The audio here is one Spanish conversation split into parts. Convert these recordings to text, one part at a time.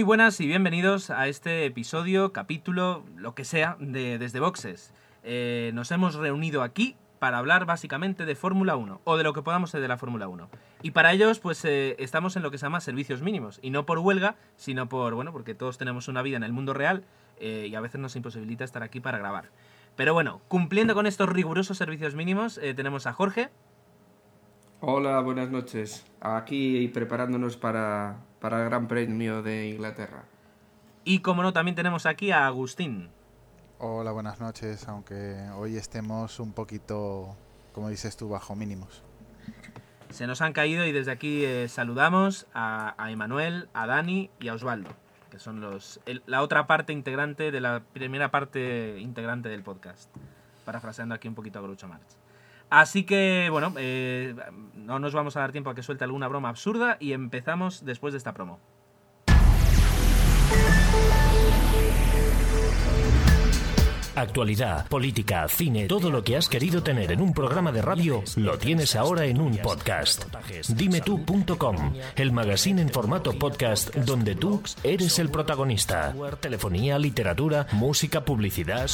Muy buenas y bienvenidos a este episodio, capítulo, lo que sea, de Desde Boxes. Eh, nos hemos reunido aquí para hablar básicamente de Fórmula 1 o de lo que podamos ser de la Fórmula 1. Y para ellos, pues eh, estamos en lo que se llama servicios mínimos. Y no por huelga, sino por, bueno, porque todos tenemos una vida en el mundo real eh, y a veces nos imposibilita estar aquí para grabar. Pero bueno, cumpliendo con estos rigurosos servicios mínimos, tenemos a Jorge. Hola, buenas noches. Aquí preparándonos para, para el Gran Premio de Inglaterra. Y como no, también tenemos aquí a Agustín. Hola, buenas noches, aunque hoy estemos un poquito, como dices tú, bajo mínimos. Se nos han caído y desde aquí eh, saludamos a, a Emanuel, a Dani y a Osvaldo, que son los el- la otra parte integrante de la primera parte integrante del podcast. Parafraseando aquí un poquito a Groucho Marx. Así que, bueno, eh, no nos vamos a dar tiempo a que suelte alguna broma absurda y empezamos después de esta promo. Actualidad, política, cine, todo lo que has querido tener en un programa de radio lo tienes ahora en un podcast. Dimetú.com, el magazine en formato podcast donde tú eres el protagonista. Telefonía, literatura, música, publicidad.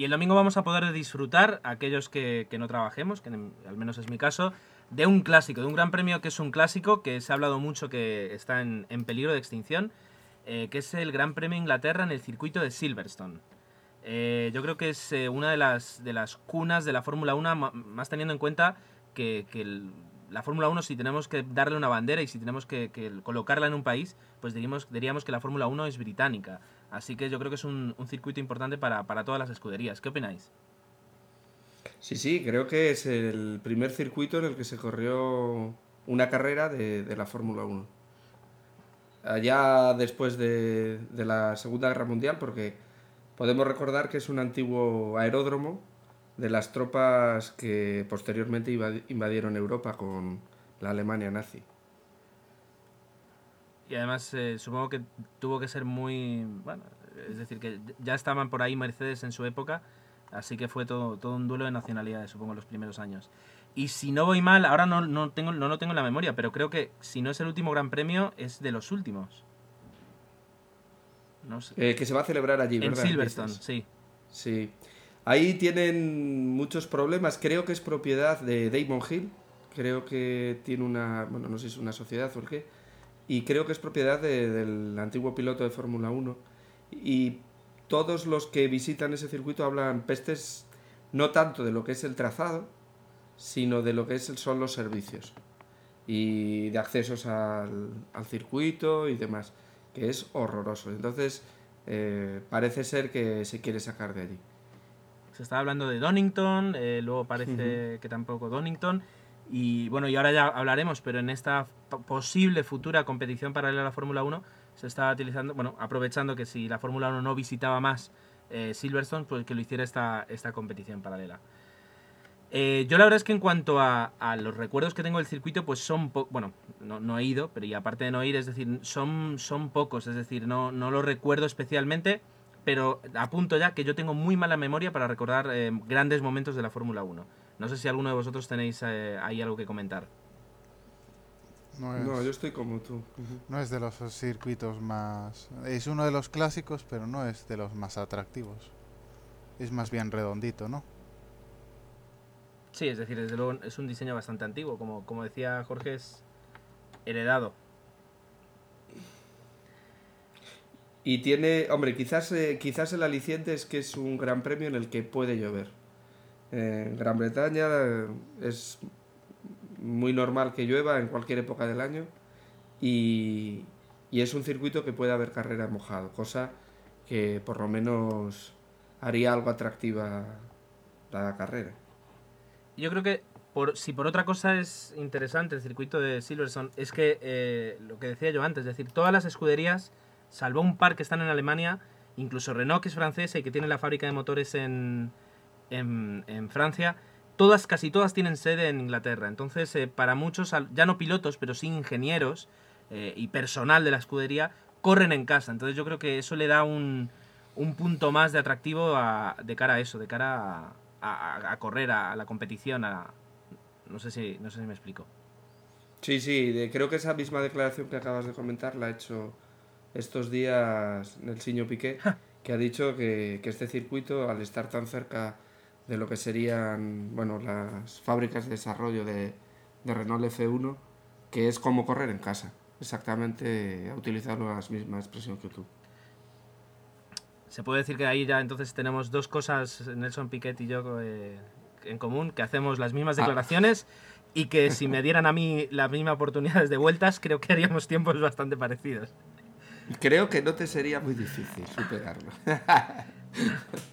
Y el domingo vamos a poder disfrutar, aquellos que, que no trabajemos, que al menos es mi caso, de un clásico, de un gran premio que es un clásico, que se ha hablado mucho que está en, en peligro de extinción, eh, que es el Gran Premio Inglaterra en el circuito de Silverstone. Eh, yo creo que es eh, una de las, de las cunas de la Fórmula 1, ma- más teniendo en cuenta que, la Fórmula 1, si tenemos que darle una bandera y si tenemos que, que colocarla en un país, pues diríamos, diríamos que la Fórmula 1 es británica. Así que yo creo que es un, circuito importante para, todas las escuderías. ¿Qué opináis? Sí, sí, creo que es el primer circuito en el que se corrió una carrera de, la Fórmula 1. Allá después de, la Segunda Guerra Mundial, porque podemos recordar que es un antiguo aeródromo de las tropas que posteriormente invadi- invadieron Europa con la Alemania nazi. Y además eh, supongo que tuvo que ser muy... Bueno, es decir, que ya estaban por ahí Mercedes en su época, así que fue todo, todo un duelo de nacionalidades, supongo, en los primeros años. Y si no voy mal, ahora no, no, tengo, no lo tengo en la memoria, pero creo que si no es el último Gran Premio, es de los últimos. No sé. Eh, que se va a celebrar allí, en ¿verdad? Silverstone, Dices. sí. Sí. Ahí tienen muchos problemas. Creo que es propiedad de Damon Hill. Creo que tiene una. Bueno, no sé si es una sociedad o el qué. Y creo que es propiedad de- del antiguo piloto de Fórmula 1. Y todos los que visitan ese circuito hablan pestes no tanto de lo que es el trazado, sino de lo que es, son los servicios. Y de accesos al, al circuito y demás. Que es horroroso. Entonces, eh, parece ser que se quiere sacar de allí. Se estaba hablando de Donington, eh, luego parece que tampoco Donington. Y bueno, y ahora ya hablaremos, pero en esta posible futura competición paralela a la Fórmula 1 se está utilizando, bueno, aprovechando que si la Fórmula 1 no visitaba más eh, Silverstone, pues que lo hiciera esta, esta competición paralela. Eh, yo la verdad es que en cuanto a, a los recuerdos que tengo del circuito, pues son, po- bueno, no, no he ido, pero y aparte de no ir, es decir, son, son pocos, es decir, no, no lo recuerdo especialmente, pero apunto ya que yo tengo muy mala memoria para recordar eh, grandes momentos de la Fórmula 1. No sé si alguno de vosotros tenéis eh, ahí algo que comentar. No es, No, yo estoy como tú. no es de los circuitos más... Es uno de los clásicos, pero no es de los más atractivos. Es más bien redondito, ¿no? Sí, es decir, desde luego es un diseño bastante antiguo, como, como decía Jorge, es heredado. Y tiene, hombre, quizás, eh, quizás el aliciente es que es un gran premio en el que puede llover. En Gran Bretaña es muy normal que llueva en cualquier época del año y, y es un circuito que puede haber carrera mojado, cosa que por lo menos haría algo atractiva la carrera. Yo creo que por, si por otra cosa es interesante el circuito de Silverstone, es que eh, lo que decía yo antes, es decir, todas las escuderías, salvo un par que están en Alemania, incluso Renault, que es francesa y que tiene la fábrica de motores en, en, en Francia, todas, casi todas tienen sede en Inglaterra. Entonces, eh, para muchos, ya no pilotos, pero sí ingenieros eh, y personal de la escudería, corren en casa. Entonces, yo creo que eso le da un, un punto más de atractivo a- de cara a eso, de cara a, a- a correr, a, la competición, a... No sé si, no sé si me explico. Sí, sí, de- creo que esa misma declaración que acabas de comentar la ha hecho estos días Nelsinho Piqué, que ha dicho que, que este circuito, al estar tan cerca de lo que serían bueno, las fábricas de desarrollo de, de Renault F1, que es como correr en casa. Exactamente, ha utilizado la misma expresión que tú. Se puede decir que ahí ya entonces tenemos dos cosas, Nelson Piquet y yo, eh, en común, que hacemos las mismas Ah. declaraciones y que si me dieran a mí las mismas oportunidades de vueltas, creo que haríamos tiempos bastante parecidos. Creo que no te sería muy difícil superarlo.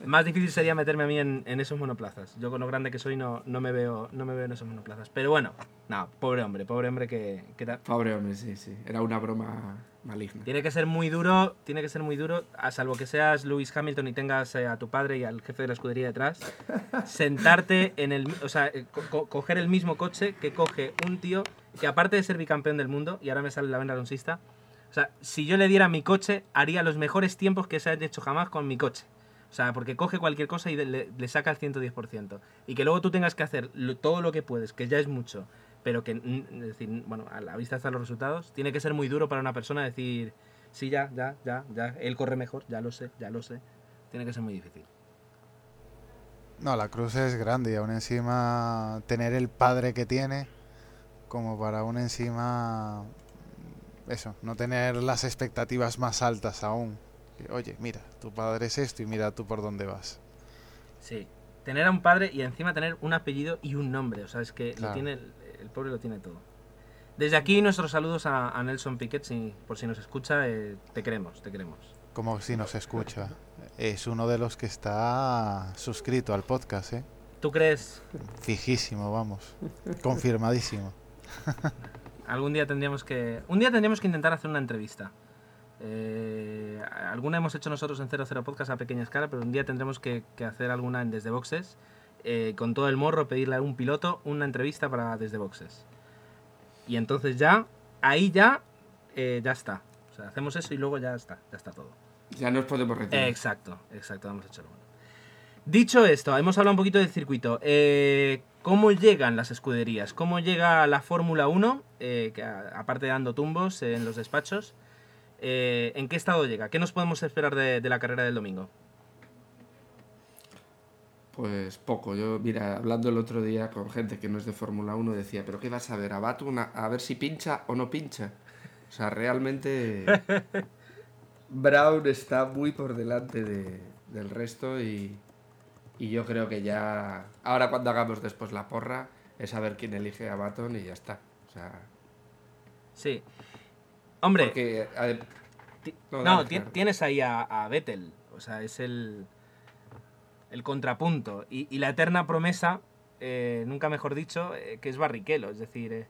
Más difícil sería meterme a mí en, en esos monoplazas. Yo con lo grande que soy no, no, me, veo, no me veo en esos monoplazas. Pero bueno, no, pobre hombre, pobre hombre que, que ta- Pobre hombre, sí, sí. Era una broma maligna. tiene que ser muy duro, tiene que ser muy duro, a salvo que seas Lewis Hamilton y tengas eh, a tu padre y al jefe de la escudería detrás, sentarte en el, o sea, eh, co- co- coger el mismo coche que coge un tío que aparte de ser bicampeón del mundo, y ahora me sale la vena alonsista, o sea, si yo le diera mi coche, haría los mejores tiempos que se han hecho jamás con mi coche. O sea, porque coge cualquier cosa y le, saca el 110%. Y que luego tú tengas que hacer lo- todo lo que puedes, que ya es mucho, pero que, es decir, bueno, a la vista están los resultados, tiene que ser muy duro para una persona decir, sí, ya, ya, ya, ya, él corre mejor, ya lo sé, ya lo sé. Tiene que ser muy difícil. No, la cruz es grande y aún encima tener el padre que tiene, como para aún encima, eso, no tener las expectativas más altas aún. Oye, mira, tu padre es esto y mira tú por dónde vas. Sí. Tener a un padre y encima tener un apellido y un nombre. O sea, es que lo tiene, el, el pobre lo tiene todo. Desde aquí nuestros saludos a, a Nelson Piquet, si, por si nos escucha, eh, te queremos, te queremos. Como si nos escucha. Es uno de los que está suscrito al podcast, ¿eh? ¿Tú crees Fijísimo, vamos. Confirmadísimo. algún día tendríamos que... Un día tendríamos que intentar hacer una entrevista. Eh, alguna hemos hecho nosotros en 00 Podcast a pequeña escala, pero un día tendremos que, que hacer alguna en Desde Boxes. eh, con todo el morro, pedirle a un piloto una entrevista para Desde Boxes. Y entonces ya, ahí ya, eh, ya está. O sea, hacemos eso y luego ya está, ya está todo. Ya nos podemos retirar. Exacto, exacto, hemos hecho lo bueno. Dicho esto, hemos hablado un poquito del circuito. ¿Cómo llegan las escuderías? ¿Cómo llega la Fórmula 1? eh, que a- aparte de dando tumbos en los despachos, eh, ¿en qué estado llega? ¿Qué nos podemos esperar de, de la carrera del domingo? Pues poco. Yo, mira, hablando el otro día con gente que no es de Fórmula 1, decía, ¿pero qué vas a ver? ¿A Baton a, ver si pincha o no pincha? O sea, realmente Brown está muy por delante de- del resto y, y yo creo que ya... Ahora cuando hagamos después la porra es a ver quién elige a Baton y ya está. O sea, Sí. Hombre, porque... ver, no, no, dale, ti- claro. tienes ahí a, a Vettel. O sea, es el, el contrapunto. Y, y la eterna promesa, eh, nunca mejor dicho, eh, que es Barrichello. Es decir, eh,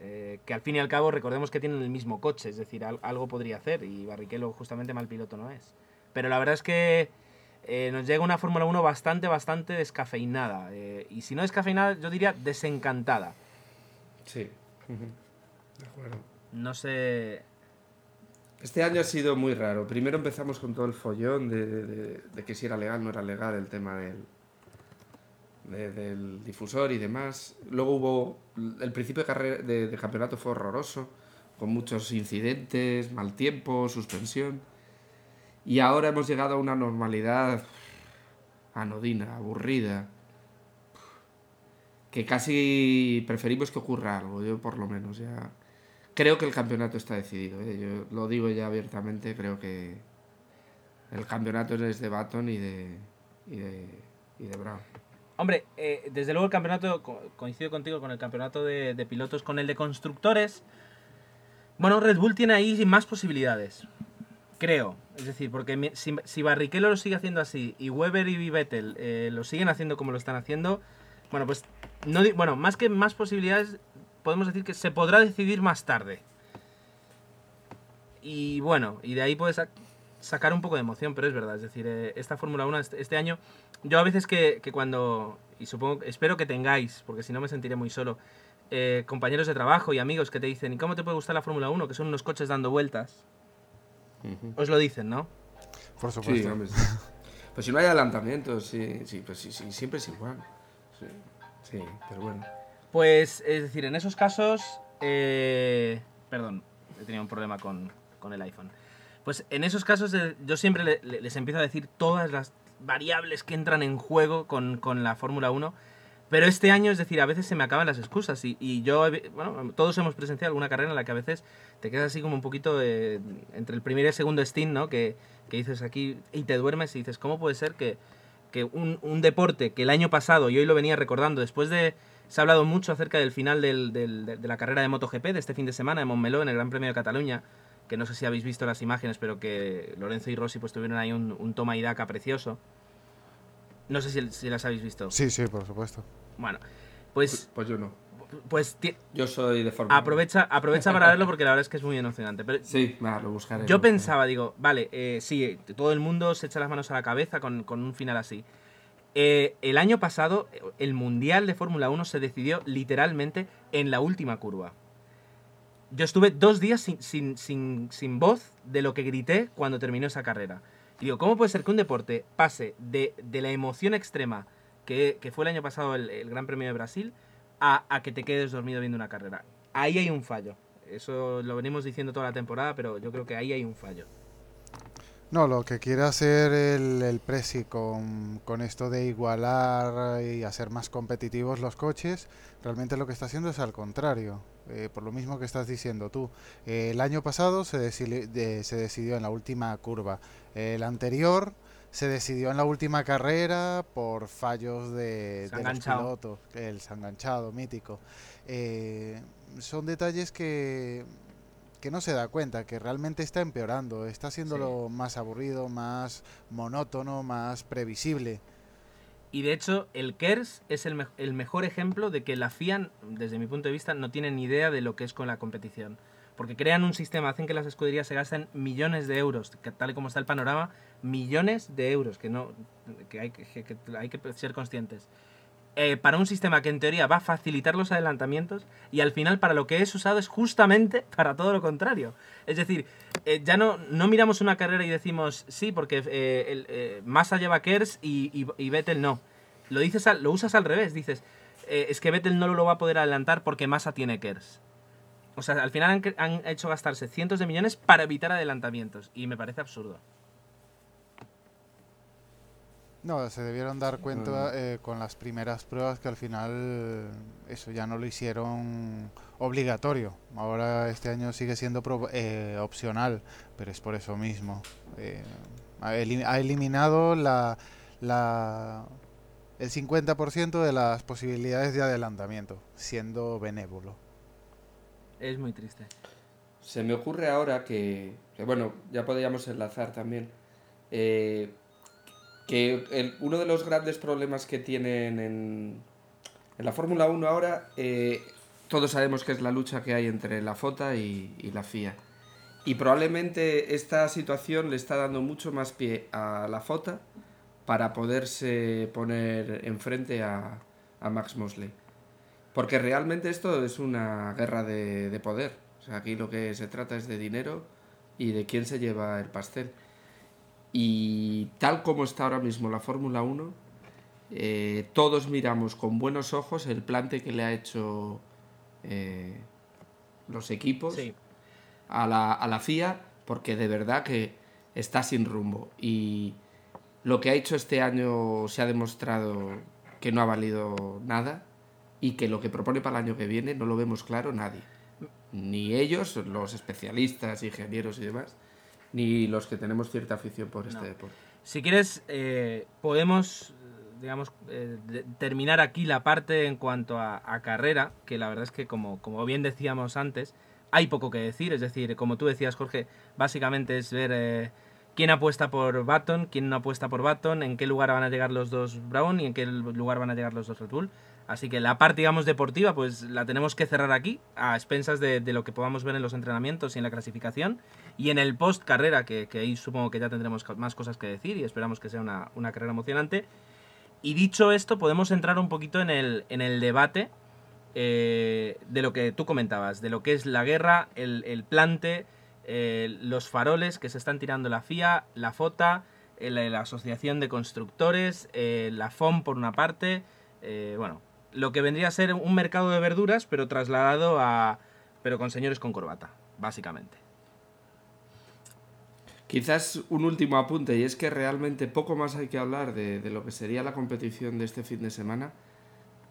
eh, que al fin y al cabo recordemos que tienen el mismo coche. Es decir, al- algo podría hacer. Y Barrichello justamente mal piloto no es. Pero la verdad es que nos llega una Fórmula 1 bastante, bastante descafeinada. y si no descafeinada, yo diría desencantada. Sí. De acuerdo. No sé... Este año ha sido muy raro. Primero empezamos con todo el follón de, de- de- que si era legal no era legal el tema del, de- del difusor y demás. Luego hubo. El principio de, carrera, de campeonato fue horroroso, con muchos incidentes, mal tiempo, suspensión. Y ahora hemos llegado a una normalidad anodina, aburrida. Que casi preferimos que ocurra algo, yo por lo menos ya. Creo que el campeonato está decidido, ¿eh? yo lo digo ya abiertamente, creo que el campeonato es de Baton y de, y de, y de Brown. Hombre, eh, desde luego el campeonato, co- coincido contigo con el campeonato de, pilotos, con el de constructores. Bueno, Red Bull tiene ahí más posibilidades. Creo. Es decir, porque si, si Barrichello lo sigue haciendo así y Weber y Vettel eh, lo siguen haciendo como lo están haciendo, bueno, pues no bueno, más que más posibilidades, podemos decir que se podrá decidir más tarde. Y bueno, y de ahí puedes sac- sacar un poco de emoción, pero es verdad, es decir, eh, esta Fórmula 1 este, este año, yo a veces que, que cuando y supongo, espero que tengáis, porque si no me sentiré muy solo, eh, compañeros de trabajo y amigos que te dicen, ¿y cómo te puede gustar la Fórmula 1? Que son unos coches dando vueltas. Os lo dicen, ¿no? Por supuesto. sí. Pues si no hay adelantamientos, sí, sí, pues sí, sí, siempre es igual. Sí, sí, pero bueno. Pues, es decir, en esos casos. eh, perdón, he tenido un problema con, con el iPhone. Pues en esos casos eh, yo siempre le- le- les empiezo a decir todas las variables que entran en juego con, con la Fórmula 1. Pero este año, es decir, a veces se me acaban las excusas. Y, y yo, vi- bueno, todos hemos presenciado alguna carrera en la que a veces te quedas así como un poquito eh, entre el primer y el segundo stint, ¿no? Que, que dices aquí y te duermes y dices, ¿cómo puede ser que, que un, un deporte que el año pasado, y hoy lo venía recordando, después de... Se ha hablado mucho acerca del final del- del- de, de la carrera de MotoGP de este fin de semana en Montmeló, en el Gran Premio de Cataluña, que no sé si habéis visto las imágenes, pero que Lorenzo y Rossi pues tuvieron ahí un, un toma y daca precioso. No sé si, si las habéis visto. Sí, sí, por supuesto. Bueno, pues, Pues yo no. pues ti- Yo soy de Fórmula aprovecha, aprovecha para verlo porque la verdad es que es muy emocionante. Pero Sí, va, lo buscaré. yo lo pensaba, digo, vale, eh, sí, todo el mundo se echa las manos a la cabeza con, con un final así. Eh, el año pasado, el Mundial de Fórmula 1 se decidió literalmente en la última curva. Yo estuve dos días sin, voz de lo que grité cuando terminó esa carrera. Y digo, ¿cómo puede ser que un deporte pase de, la emoción extrema que, fue el año pasado el, Gran Premio de Brasil a que te quedes dormido viendo una carrera? Ahí hay un fallo. Eso lo venimos diciendo toda la temporada, pero yo creo que ahí hay un fallo. No, lo que quiere hacer el, el Prezi con, con esto de igualar y hacer más competitivos los coches, realmente lo que está haciendo es al contrario. Eh, por lo mismo que estás diciendo tú. Eh, el año pasado se, decili- de- se decidió en la última curva. El anterior se decidió en la última carrera por fallos de, de los pilotos. El enganchado, mítico. Eh, son detalles que, que no se da cuenta, que realmente está empeorando, está haciéndolo más aburrido, más monótono, más previsible. Y de hecho, el KERS es el, me- el mejor ejemplo de que la FIA, desde mi punto de vista, no tiene ni idea de lo que es con la competición. Porque crean un sistema, hacen que las escuderías se gasten millones de euros, que tal y como está el panorama, millones de euros, que, no, que, hay, que, que hay que ser conscientes. Eh, para un sistema que en teoría va a facilitar los adelantamientos y al final para lo que es usado es justamente para todo lo contrario. Es decir, eh, ya no, no miramos una carrera y decimos sí, porque eh, el, eh, Massa lleva Kers y, y, y Vettel no. Lo, dices al- lo usas al revés, dices, eh, es que Vettel no lo va a poder adelantar porque Massa tiene Kers. O sea, al final han, han hecho gastarse cientos de millones para evitar adelantamientos y me parece absurdo. No, se debieron dar cuenta eh, con las primeras pruebas que al final eso ya no lo hicieron obligatorio. Ahora este año sigue siendo pro- eh, opcional, pero es por eso mismo. Eh, ha, eli- ha eliminado la, la, el 50% de las posibilidades de adelantamiento, siendo benévolo. Es muy triste. Se me ocurre ahora que, que, bueno, ya podríamos enlazar también, eh, que el- uno de los grandes problemas que tienen en, en la Fórmula 1 ahora, eh, todos sabemos que es la lucha que hay entre la FOTA y, y la FIA. Y probablemente esta situación le está dando mucho más pie a la FOTA para poderse poner enfrente a, a Max Mosley. Porque realmente esto es una guerra de, de poder. Aquí lo que se trata es de dinero y de quién se lleva el pastel. Y tal como está ahora mismo la Fórmula 1, eh, todos miramos con buenos ojos el plante que le ha hecho eh, los equipos Sí. a la, a la FIA, porque de verdad que está sin rumbo. Y lo que ha hecho este año se ha demostrado que no ha valido nada y que lo que propone para el año que viene no lo vemos claro nadie. Ni ellos, los especialistas, ingenieros y demás, ni los que tenemos cierta afición por este No. deporte. Si quieres, eh, podemos, digamos, eh, de- terminar aquí la parte en cuanto a, a carrera, que la verdad es que, como, como bien decíamos antes, hay poco que decir. Es decir, como tú decías, Jorge, básicamente es ver eh, quién apuesta por Baton, quién no apuesta por Baton, en qué lugar van a llegar los dos Brown y en qué lugar van a llegar los dos Red Bull. Así que la parte, digamos, deportiva, pues la tenemos que cerrar aquí, a expensas de, de lo que podamos ver en los entrenamientos y en la clasificación. Y en el post carrera, que, ahí supongo que ya tendremos más cosas que decir y esperamos que sea una, carrera emocionante. Y dicho esto, podemos entrar un poquito en el, debate eh, de lo que tú comentabas, de lo que es la guerra, el, plante, eh, los faroles que se están tirando la FIA, la FOTA, eh, la, Asociación de Constructores, la FOM por una parte, bueno, lo que vendría a ser un mercado de verduras, pero trasladado a... pero con señores con corbata, básicamente. Quizás un último apunte, y es que realmente poco más hay que hablar de, lo que sería la competición de este fin de semana,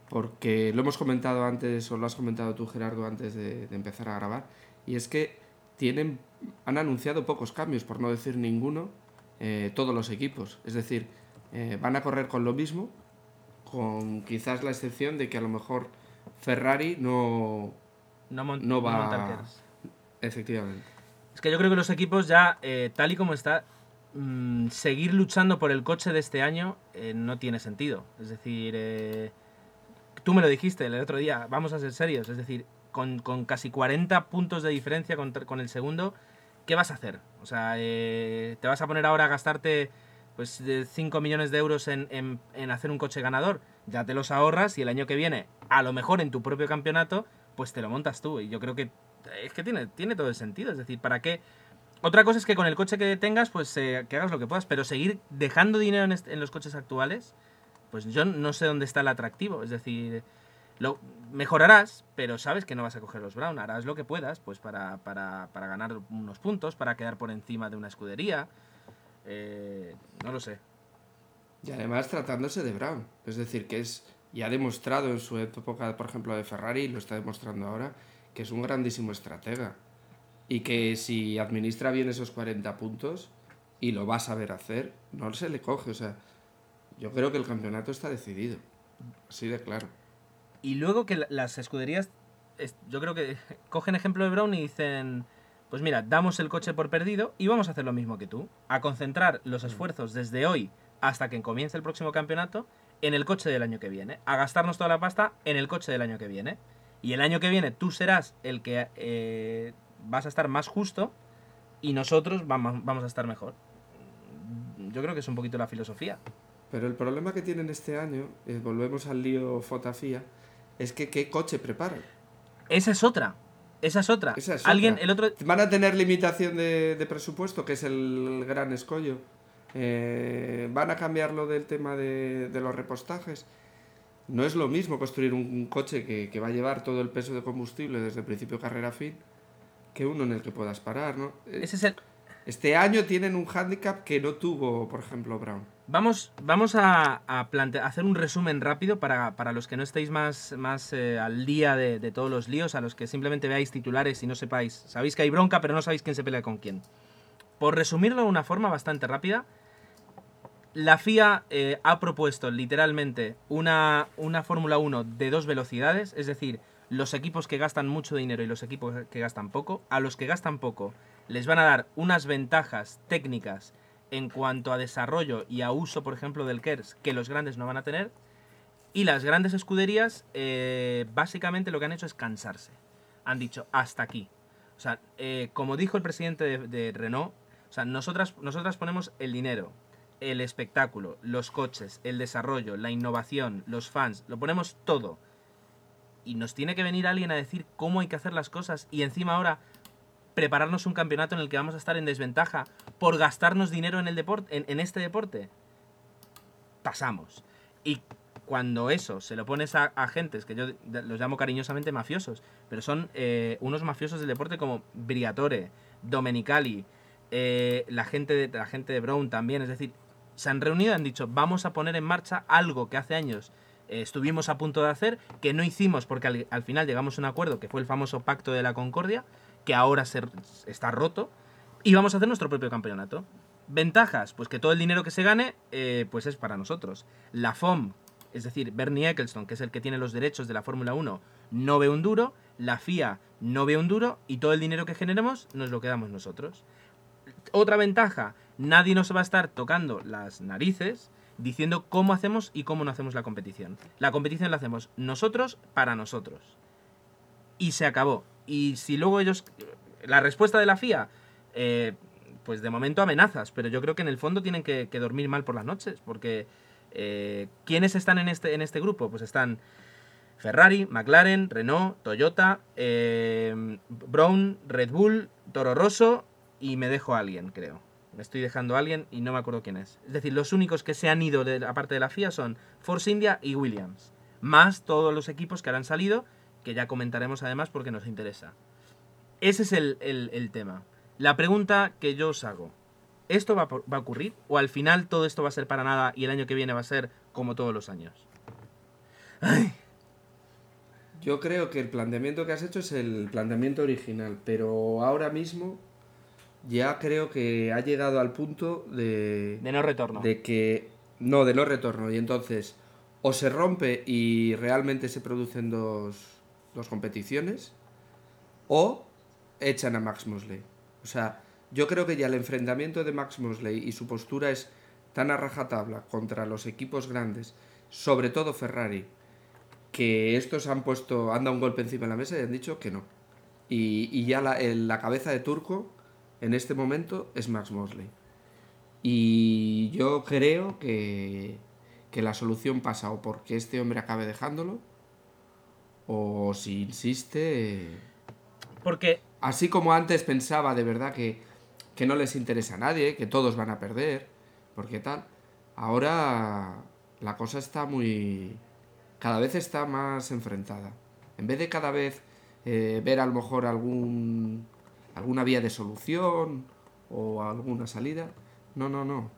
porque lo hemos comentado antes, o lo has comentado tú, Gerardo, antes de, empezar a grabar, y es que tienen, han anunciado pocos cambios, por no decir ninguno, eh, todos los equipos. Es decir, eh, van a correr con lo mismo, con quizás la excepción de que a lo mejor Ferrari no, no, va... Efectivamente. Es que yo creo que los equipos ya, eh, tal y como está, mm, seguir luchando por el coche de este año eh, no tiene sentido. Es decir, eh, tú me lo dijiste el otro día, vamos a ser serios. Es decir, con, casi 40 puntos de diferencia con, el segundo, ¿qué vas a hacer? O sea, ¿te vas a poner ahora a gastarte pues 5 millones de euros en hacer un coche ganador? Ya te los ahorras y el año que viene, a lo mejor en tu propio campeonato, pues te lo montas tú. Y yo creo que es que tiene, tiene todo el sentido. Es decir, ¿para qué? Otra cosa es que con el coche que tengas, pues eh, que hagas lo que puedas, pero seguir dejando dinero en, los coches actuales, pues yo no sé dónde está el atractivo. Es decir, lo mejorarás, pero sabes que no vas a coger los Brown. Harás lo que puedas, pues para, para, para ganar unos puntos, para quedar por encima de una escudería. Eh, no lo sé. Y además tratándose de Brown. Es decir, que es. Y ha demostrado en su época, por ejemplo, de Ferrari, lo está demostrando ahora, que es un grandísimo estratega y que si administra bien esos 40 puntos y lo va a saber hacer, no se le coge. O sea, yo creo que el campeonato está decidido. Así de claro. Y luego que las escuderías, yo creo que cogen ejemplo de Brown y dicen, pues mira, damos el coche por perdido y vamos a hacer lo mismo que tú, a concentrar los mm. esfuerzos desde hoy hasta que comience el próximo campeonato en el coche del año que viene, a gastarnos toda la pasta en el coche del año que viene. Y el año que viene tú serás el que eh, vas a estar más justo y nosotros vamos, vamos a estar mejor. Yo creo que es un poquito la filosofía. Pero el problema que tienen este año, eh, volvemos al lío Fotafía, es que qué coche preparan. Esa es otra. Esa es otra. Alguien, el otro... Van a tener limitación de, presupuesto, que es el gran escollo. Eh, van a cambiar lo del tema de, de los repostajes no es lo mismo construir un coche que, va a llevar todo el peso de combustible desde el principio carrera a fin que uno en el que puedas parar, ¿no? Ese es el... Este año tienen un hándicap que no tuvo, por ejemplo, Brown. Vamos, vamos a, hacer un resumen rápido para, los que no estéis más, más eh, al día de, de, todos los líos, a los que simplemente veáis titulares y no sepáis. Sabéis que hay bronca, pero no sabéis quién se pelea con quién. Por resumirlo de una forma bastante rápida, la FIA eh, ha propuesto literalmente una, una Fórmula 1 de dos velocidades, es decir, los equipos que gastan mucho dinero y los equipos que gastan poco. A los que gastan poco les van a dar unas ventajas técnicas en cuanto a desarrollo y a uso, por ejemplo, del KERS que los grandes no van a tener. Y las grandes escuderías, eh, básicamente lo que han hecho es cansarse. Han dicho, hasta aquí. O sea, eh, como dijo el presidente de, de Renault, o sea, nosotras, nosotras ponemos el dinero, el espectáculo, los coches, el desarrollo, la innovación, los fans, lo ponemos todo. Y nos tiene que venir alguien a decir cómo hay que hacer las cosas y encima ahora prepararnos un campeonato en el que vamos a estar en desventaja por gastarnos dinero en, el deporte, en, este deporte. Pasamos. Y cuando eso se lo pones a agentes, que yo los llamo cariñosamente mafiosos, pero son eh, unos mafiosos del deporte como Briatore, Domenicali, eh, la, gente de, la gente de Brown también, es decir, se han reunido han dicho, vamos a poner en marcha algo que hace años eh, estuvimos a punto de hacer, que no hicimos porque al, final llegamos a un acuerdo, que fue el famoso Pacto de la Concordia, que ahora está roto, y vamos a hacer nuestro propio campeonato. Ventajas, pues que todo el dinero que se gane, eh, pues es para nosotros. La FOM, es decir, Bernie Eccleston, que es el que tiene los derechos de la Fórmula 1, no ve un duro, la FIA no ve un duro, y todo el dinero que generemos nos lo quedamos nosotros. Otra ventaja, nadie nos va a estar tocando las narices diciendo cómo hacemos y cómo no hacemos la competición. La competición la hacemos nosotros para nosotros. Y se acabó. Y si luego ellos... La respuesta de la FIA, eh, pues de momento amenazas, pero yo creo que en el fondo tienen que, dormir mal por las noches, porque Eh, ¿Quiénes están en este, en este grupo? Pues están Ferrari, McLaren, Renault, Toyota, eh, Brown, Red Bull, Toro Rosso y me dejo a alguien, creo. Me estoy dejando a alguien y no me acuerdo quién es. Es decir, los únicos que se han ido de de la FIA son Force India y Williams. Más todos los equipos que han salido, que ya comentaremos además porque nos interesa. Ese es el, el- el tema. La pregunta que yo os hago. ¿Esto va, va a ocurrir? ¿O al final todo esto va a ser para nada y el año que viene va a ser como todos los años? Yo creo que el planteamiento que has hecho es el planteamiento original, pero ahora mismo ya creo que ha llegado al punto de, De no retorno. de que no, de no retorno. Y entonces o se rompe y realmente se producen dos, dos competiciones, o echan a Max Mosley. O sea, yo creo que ya el enfrentamiento de Max Mosley y su postura es tan a rajatabla contra los equipos grandes, sobre todo Ferrari, que estos han puesto, han dado un golpe encima de la mesa y han dicho que no. Y, y ya la, el- la cabeza de turco en este momento es Max Mosley. Y yo creo que, que la solución pasa o porque este hombre acabe dejándolo, o si insiste... Porque Así como antes pensaba de verdad que, que no les interesa a nadie, que todos van a perder, porque tal, ahora la cosa está muy... cada vez está más enfrentada. En vez de cada vez eh, ver a lo mejor algún, alguna vía de solución o alguna salida, no, no, no.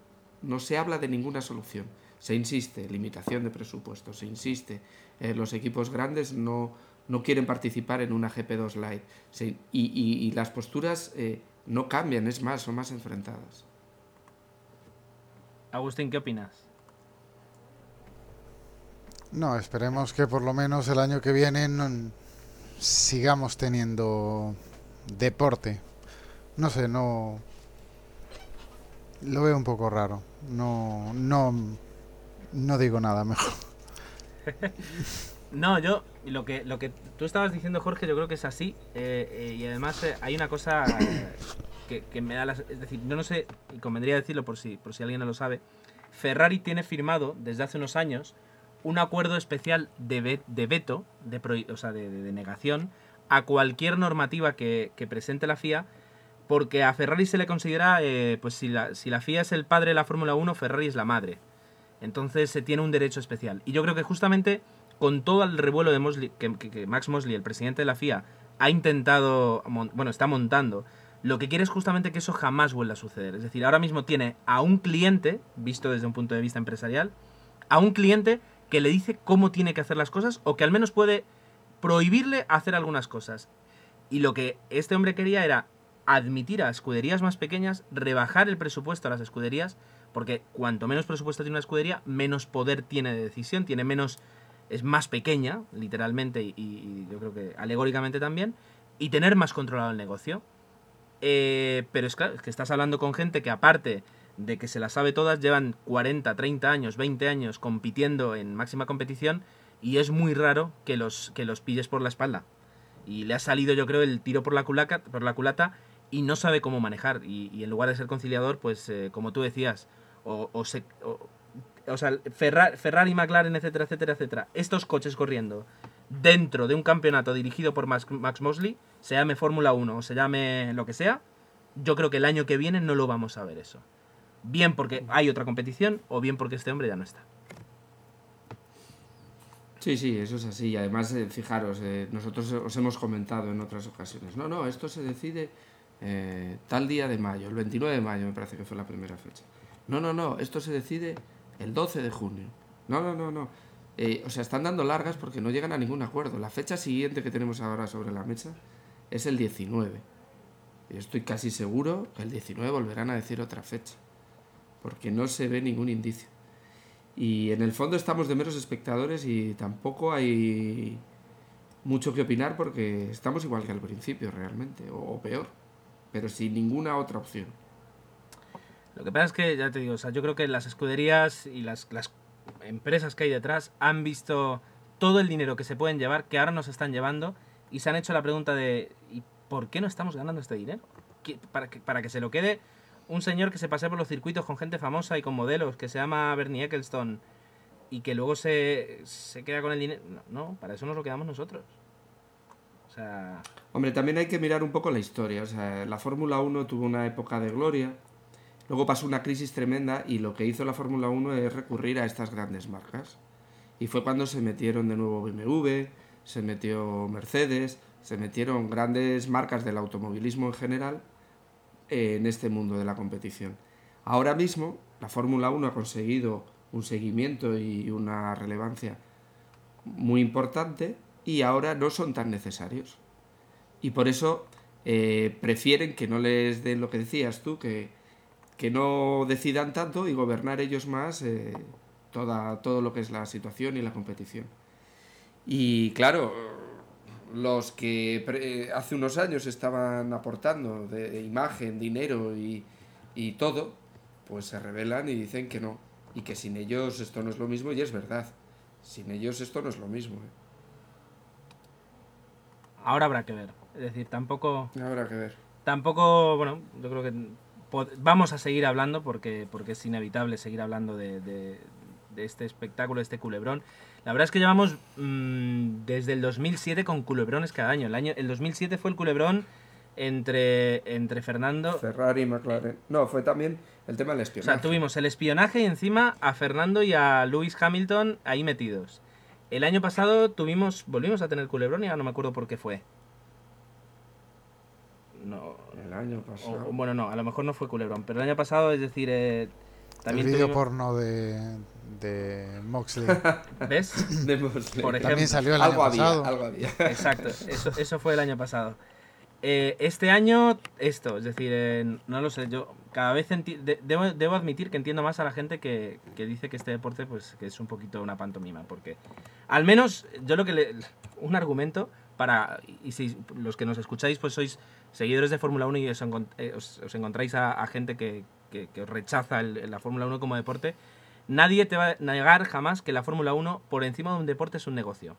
No se habla de ninguna solución. Se insiste, limitación de presupuesto, se insiste. eh, los equipos grandes no, no quieren participar en una GP2 Lite. Se- y, y- y las posturas eh, no cambian, es más, son más enfrentadas. Agustín, ¿qué opinas? No, esperemos que por lo menos el año que viene no- sigamos teniendo deporte. No sé, no. Lo veo un poco raro. No, no, no digo nada mejor. No, yo lo que lo que tú estabas diciendo, Jorge, yo creo que es así. eh, eh, y además eh, hay una cosa que, me da las... Es decir, yo no sé, y convendría decirlo por si, por si alguien no lo sabe, Ferrari tiene firmado desde hace unos años un acuerdo especial de, ve- de veto, de, prohi- o sea, de negación, a cualquier normativa que, que presente la FIA, porque a Ferrari se le considera, eh, pues si la, si la FIA es el padre de la Fórmula 1, Ferrari es la madre. Entonces se tiene un derecho especial. Y yo creo que justamente con todo el revuelo de Mosley, que, que- que Max Mosley, el presidente de la FIA, ha intentado, bueno, está montando, lo que quiere es justamente que eso jamás vuelva a suceder. Es decir, ahora mismo tiene a un cliente, visto desde un punto de vista empresarial, a un cliente que le dice cómo tiene que hacer las cosas o que al menos puede prohibirle hacer algunas cosas. Y lo que este hombre quería era admitir a escuderías más pequeñas, rebajar el presupuesto a las escuderías, porque cuanto menos presupuesto tiene una escudería, menos poder tiene de decisión, tiene menos, es más pequeña, literalmente y, yo creo que alegóricamente también, y tener más controlado el negocio. Eh, pero es claro, es que estás hablando con gente que aparte de que se las sabe todas, llevan 40, 30 años, 20 años compitiendo en máxima competición y es muy raro que los, que los pilles por la espalda. Y le ha salido, yo creo, el tiro por la, culaca, por la culata y no sabe cómo manejar. Y, y en lugar de ser conciliador, pues eh, como tú decías, o, o se... o- o sea, Ferrari, Ferrari, McLaren, etcétera, etcétera, etcétera. Estos coches corriendo dentro de un campeonato dirigido por Max, Max Mosley, se llame Fórmula 1 o se llame lo que sea, yo creo que el año que viene no lo vamos a ver eso. Bien porque hay otra competición o bien porque este hombre ya no está. Sí, sí, eso es así. Y además, eh, fijaros, eh, nosotros os hemos comentado en otras ocasiones. No, no, esto se decide eh, tal día de mayo, el 29 de mayo me parece que fue la primera fecha. No, no, no, esto se decide el 12 de junio. No, no, no, no. O sea, están dando largas porque no llegan a ningún acuerdo. La fecha siguiente que tenemos ahora sobre la mesa es el 19. Yo estoy casi seguro que el 19 volverán a decir otra fecha. Porque no se ve ningún indicio. Y en el fondo estamos de meros espectadores y tampoco hay mucho que opinar porque estamos igual que al principio realmente, o, peor, pero sin ninguna otra opción. Lo que pasa es que, ya te digo, o sea, yo creo que las escuderías y las, las empresas que hay detrás han visto todo el dinero que se pueden llevar, que ahora nos están llevando, y se han hecho la pregunta de ¿y por qué no estamos ganando este dinero? ¿Qué- Para que, para que se lo quede un señor que se pase por los circuitos con gente famosa y con modelos, que se llama Bernie Ecclestone, y que luego se, se queda con el dinero. No, para eso nos lo quedamos nosotros. Hombre, también hay que mirar un poco la historia. O sea, la Fórmula 1 tuvo una época de gloria, luego pasó una crisis tremenda y lo que hizo la Fórmula 1 es recurrir a estas grandes marcas. Y fue cuando se metieron de nuevo BMW, se metió Mercedes, se metieron grandes marcas del automovilismo en general eh, en este mundo de la competición. Ahora mismo, la Fórmula 1 ha conseguido un seguimiento y una relevancia muy importante y ahora no son tan necesarios. Y por eso eh, prefieren que no les den lo que decías tú, que, que no decidan tanto y gobernar ellos más eh, toda, todo lo que es la situación y la competición. Y claro, los que pre- hace unos años estaban aportando de imagen, dinero y, y todo, pues se rebelan y dicen que no. Y que sin ellos esto no es lo mismo y es verdad. Sin ellos esto no es lo mismo. ¿eh? ahora habrá que ver. Es decir, tampoco. Habrá que ver. Tampoco, bueno, yo creo que vamos a seguir hablando porque, porque es inevitable seguir hablando de, de- de este espectáculo, de este culebrón. La verdad es que llevamos mm, desde el 2007 con culebrones cada año. El, año. el 2007 fue el culebrón entre, entre Fernando... Ferrari y McLaren. No, fue también el tema del O espionaje. sea, tuvimos el espionaje y encima a Fernando y a Lewis Hamilton ahí metidos. El año pasado tuvimos, volvimos a tener culebrón y ahora no me acuerdo por qué fue. No, El año o- pasado. o- bueno, no, a lo mejor no fue culebrón, pero el año pasado, es decir, eh, también el vídeo tuvimos- porno de, de Moxley. ¿Ves? de Mosley. Por ejemplo. También salió el algo año pasado. había, algo había. Exacto, eso, eso fue el año pasado. Eh, este año, esto, es decir, eh, no lo sé, yo cada vez enti- de- debo, debo admitir que entiendo más a la gente que, que dice que este deporte pues que es un poquito una pantomima, porque al menos yo lo que le... un argumento para, y si los que nos escucháis pues sois seguidores de Fórmula 1 y os, encont- eh, os- os encontráis a, a gente que, que- que rechaza el- la Fórmula 1 como deporte, nadie te va a negar jamás que la Fórmula 1 por encima de un deporte es un negocio.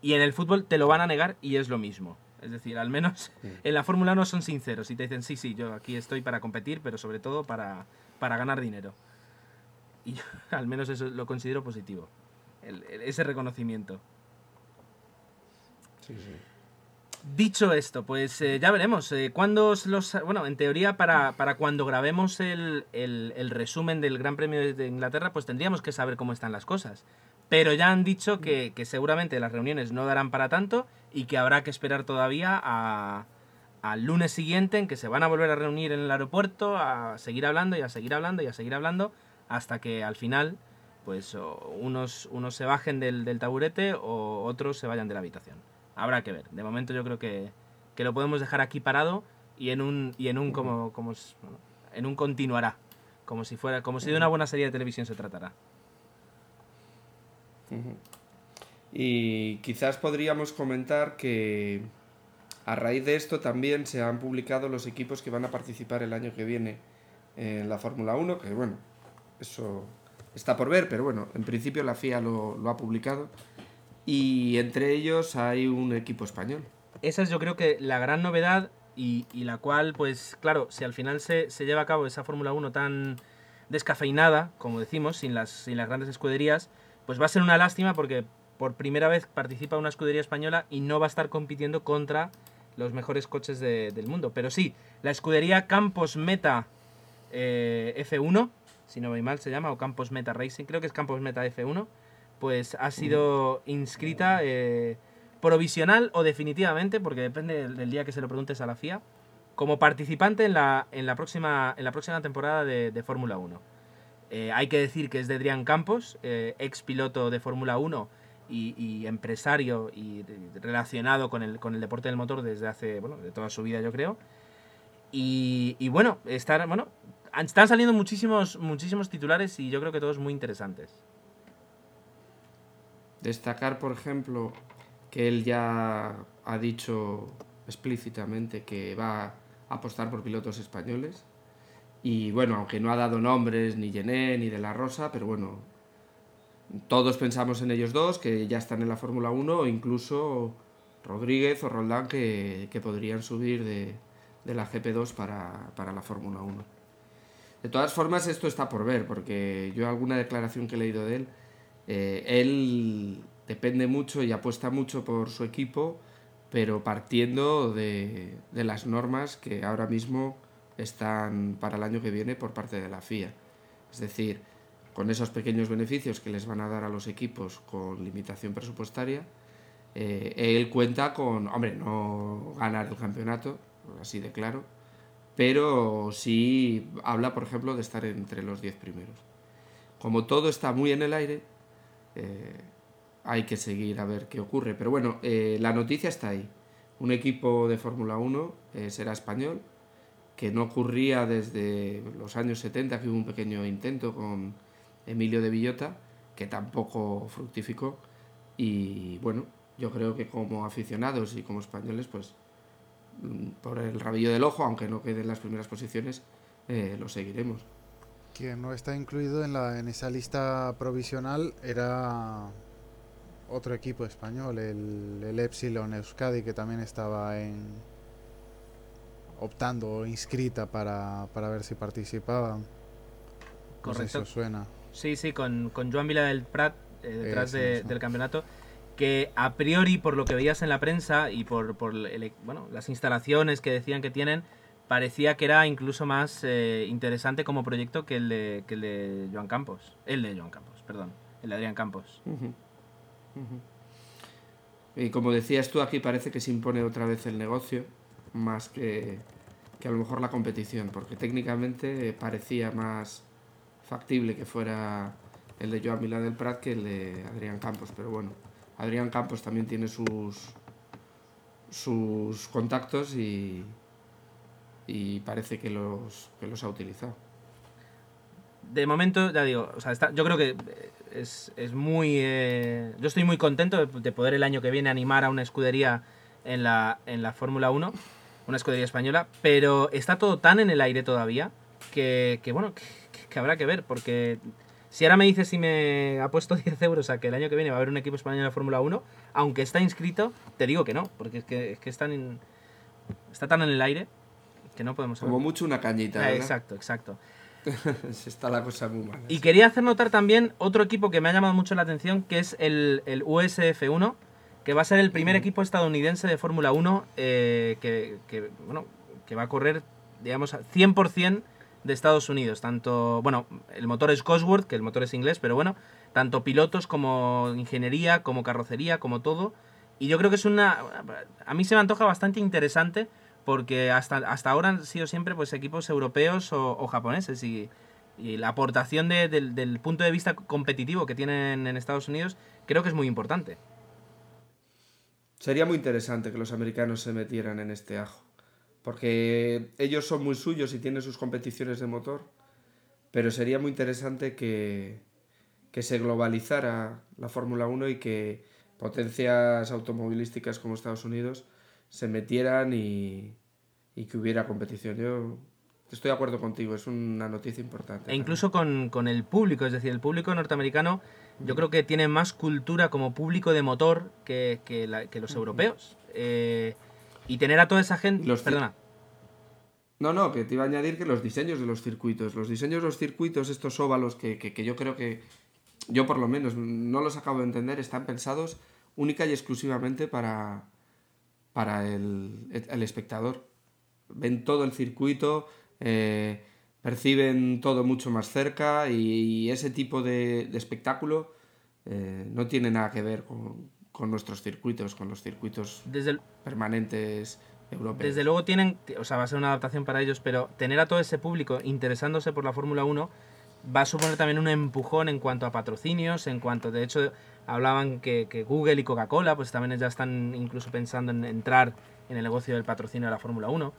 Y en el fútbol te lo van a negar y es lo mismo. Es decir, al menos en la Fórmula 1 son sinceros y te dicen, sí, sí, yo aquí estoy para competir, pero sobre todo para, para ganar dinero. Y yo, al menos eso lo considero positivo, el- el- ese reconocimiento. Sí, sí. Dicho esto, pues eh, ya veremos. eh, ¿cuándo os los, bueno, en teoría, para, para cuando grabemos el, el- el resumen del Gran Premio de- Inglaterra, pues tendríamos que saber cómo están las cosas. Pero ya han dicho que, que seguramente las reuniones no darán para tanto y que habrá que esperar todavía a- al lunes siguiente en que se van a volver a reunir en el aeropuerto, a seguir hablando y a seguir hablando y a seguir hablando hasta que al final pues unos, unos se bajen del, del taburete o otros se vayan de la habitación. Habrá que ver. De momento yo creo que, que lo podemos dejar aquí parado y en un, y en un como, como bueno, en un continuará. Como si fuera, como si de una buena serie de televisión se tratara. Y quizás podríamos comentar que a raíz de esto también se han publicado los equipos que van a participar el año que viene en la Fórmula 1, que bueno, eso está por ver, pero bueno, en principio la FIA lo, lo ha publicado. Y entre ellos hay un equipo español. Esa es yo creo que la gran novedad y, y la cual, pues claro, si al final se, se lleva a cabo esa Fórmula 1 tan descafeinada, como decimos, sin las, sin las grandes escuderías, pues va a ser una lástima porque por primera vez participa una escudería española y no va a estar compitiendo contra los mejores coches de- del mundo. Pero sí, la escudería Campos Meta eh, F1, si no voy mal se llama, o Campos Meta Racing, creo que es Campos Meta F1, pues ha sido inscrita eh, provisional o definitivamente, porque depende del, del día que se lo preguntes a la FIA, como participante en la, en la, próxima, en la próxima temporada de, de Fórmula 1. Eh, hay que decir que es de Adrián Campos, eh, ex piloto de Fórmula 1 y, y empresario y relacionado con el, con el deporte del motor desde hace, bueno, de toda su vida yo creo. Y, y bueno, estar, bueno, están saliendo muchísimos, muchísimos titulares y yo creo que todos muy interesantes. Destacar, por ejemplo, que él ya ha dicho explícitamente que va a apostar por pilotos españoles. Y bueno, aunque no ha dado nombres ni Gené ni de la Rosa, pero bueno, todos pensamos en ellos dos, que ya están en la Fórmula 1, o incluso Rodríguez o Roldán, que, que podrían subir de, de la GP2 para, para la Fórmula 1. De todas formas, esto está por ver, porque yo alguna declaración que he leído de él Eh, él depende mucho y apuesta mucho por su equipo, pero partiendo de, de las normas que ahora mismo están para el año que viene por parte de la FIA. Es decir, con esos pequeños beneficios que les van a dar a los equipos con limitación presupuestaria, eh, él cuenta con, hombre, no ganar el campeonato, así de claro, pero sí habla, por ejemplo, de estar entre los 10 primeros. Como todo está muy en el aire, eh, hay que seguir a ver qué ocurre. Pero bueno, eh, la noticia está ahí. Un equipo de Fórmula 1 será español, que no ocurría desde los años 70, que hubo un pequeño intento con Emilio de Villota, que tampoco fructificó. Y bueno, yo creo que como aficionados y como españoles, pues mm, por el rabillo del ojo, aunque no quede en las primeras posiciones, eh, lo seguiremos. Quien no está incluido en, la, en esa lista provisional era otro equipo español, el, el Epsilon Euskadi, que también estaba en optando o inscrita para, para ver si participaban. Correcto. eso suena. Sí, sí, con, con Joan Vila del Prat eh, detrás de, del campeonato que a priori, por lo que veías en la prensa y por, por el, bueno, las instalaciones que decían que tienen, parecía que era incluso más eh, interesante como proyecto que el, de, que el de Joan Campos. El de Joan Campos, perdón. El de Adrián Campos. Y como decías tú, aquí parece que se impone otra vez el negocio, más que, que a lo mejor la competición, porque técnicamente parecía más factible que fuera el de Joan Milán del Prat que el de Adrián Campos, pero bueno. Adrián Campos también tiene sus, sus contactos y, y parece que los, que los ha utilizado. De momento, ya digo, o sea, yo creo que es, es muy... Eh, yo estoy muy contento de, de, poder el año que viene animar a una escudería en la, en la Fórmula 1, una escudería española, pero está todo tan en el aire todavía que, que bueno, que, que habrá que ver, porque si ahora me dices si me ha puesto 10 euros a que el año que viene va a haber un equipo español en la Fórmula 1, aunque está inscrito, te digo que no, porque es que, es que están en, está tan en el aire que no podemos Como mucho una cañita. ¿verdad? Exacto, exacto. está la cosa muy mal. Y quería hacer notar también otro equipo que me ha llamado mucho la atención, que es el, el USF1, que va a ser el primer equipo estadounidense de Fórmula 1 eh, que, que, bueno, que va a correr, digamos, 100% de Estados Unidos. Tanto, bueno, el motor es Cosworth, que el motor es inglés, pero bueno, tanto pilotos como ingeniería, como carrocería, como todo. Y yo creo que es una. A mí se me antoja bastante interesante porque hasta, hasta ahora han sido siempre pues equipos europeos o, o japoneses y, la aportación de, del, del punto de vista competitivo que tienen en Estados Unidos creo que es muy importante. Sería muy interesante que los americanos se metieran en este ajo porque ellos son muy suyos y tienen sus competiciones de motor, pero sería muy interesante que, que se globalizara la Fórmula 1 y que potencias automovilísticas como Estados Unidos se metieran y, y que hubiera competición. Yo estoy de acuerdo contigo, es una noticia importante. E incluso con, con, el público, es decir, el público norteamericano yo creo que tiene más cultura como público de motor que, que, la, que los europeos. Eh, y tener a toda esa gente. Los Perdona. No, no, que te iba a añadir que los diseños de los circuitos, los diseños de los circuitos, estos óvalos que, que, que yo creo que, yo por lo menos no los acabo de entender, están pensados única y exclusivamente para, para el, el espectador. Ven todo el circuito, eh, perciben todo mucho más cerca y, y ese tipo de, de espectáculo eh, no tiene nada que ver con, con nuestros circuitos, con los circuitos Desde el... permanentes europeos. Desde luego tienen, o sea, va a ser una adaptación para ellos, pero tener a todo ese público interesándose por la Fórmula 1 va a suponer también un empujón en cuanto a patrocinios, en cuanto, de hecho, hablaban que, que Google y Coca-Cola pues también ya están incluso pensando en entrar en el negocio del patrocinio de la Fórmula 1.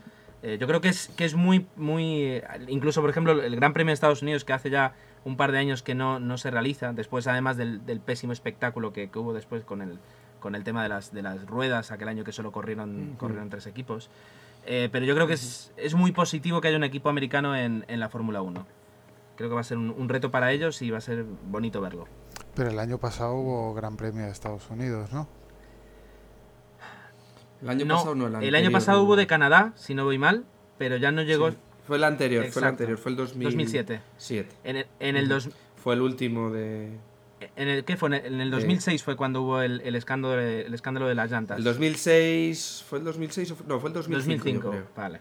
Eh, yo creo que es, que es muy, muy, incluso por ejemplo el Gran Premio de Estados Unidos que hace ya un par de años que no, no se realiza, después además del, del pésimo espectáculo que, que, hubo después con el, con el tema de las, de las ruedas, aquel año que solo corrieron, uh -huh. corrieron tres equipos. Eh, pero yo creo que es, es, muy positivo que haya un equipo americano en, en la Fórmula 1. Creo que va a ser un, un, reto para ellos y va a ser bonito verlo. Pero el año pasado hubo Gran Premio de Estados Unidos, ¿no? El año no, pasado no, el, el año pasado hubo de Canadá, si no voy mal, pero ya no llegó. Sí, fue el anterior, Exacto. fue el anterior, fue el 2000... 2007. Siete. En el, en el dos... Fue el último de. ¿En el, ¿Qué fue? En el, en el 2006 fue cuando hubo el, el escándalo, de, el escándalo de las llantas. El 2006. ¿Fue el 2006 o fue- No, fue el 2005. 2005, Yo creo. vale.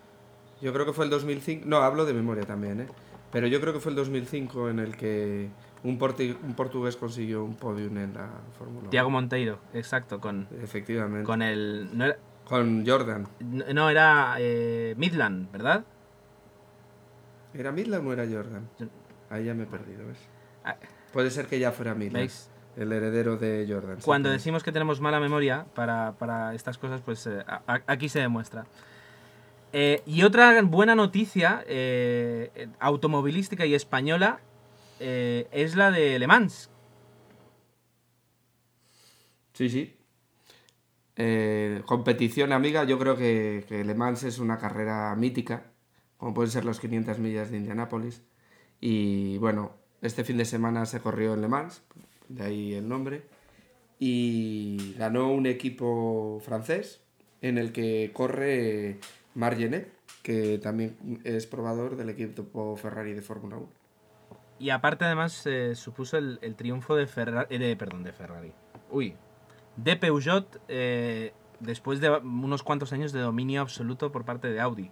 Yo creo que fue el 2005. No, hablo de memoria también, ¿eh? Pero yo creo que fue el 2005 en el que un, porti- un portugués consiguió un podium en la Fórmula 1. Tiago Monteiro, exacto, con, Efectivamente. con el... No era, Con Jordan. no, era eh, Midland, ¿verdad? ¿Era Midland o era Jordan? Ahí ya me he perdido, ¿ves? Ah, Puede ser que ya fuera Midland. ¿Veis? El heredero de Jordan. Cuando decimos que tenemos mala memoria para, para estas cosas, pues eh, a- aquí se demuestra. Eh, y otra buena noticia eh, eh, automovilística y española es la de Le Mans. Sí, sí. Competición amiga, yo creo que, que Le Mans es una carrera mítica, como pueden ser los 500 millas de Indianápolis. Y bueno, este fin de semana se corrió en Le Mans, de ahí el nombre, y ganó un equipo francés en el que corre Marc Genet, que también es probador del equipo Ferrari de Fórmula 1. Y aparte, además, eh, supuso el, el triunfo de Ferrari. de, perdón, de Ferrari. Uy. De Peugeot eh, después de unos cuantos años de dominio absoluto por parte de Audi.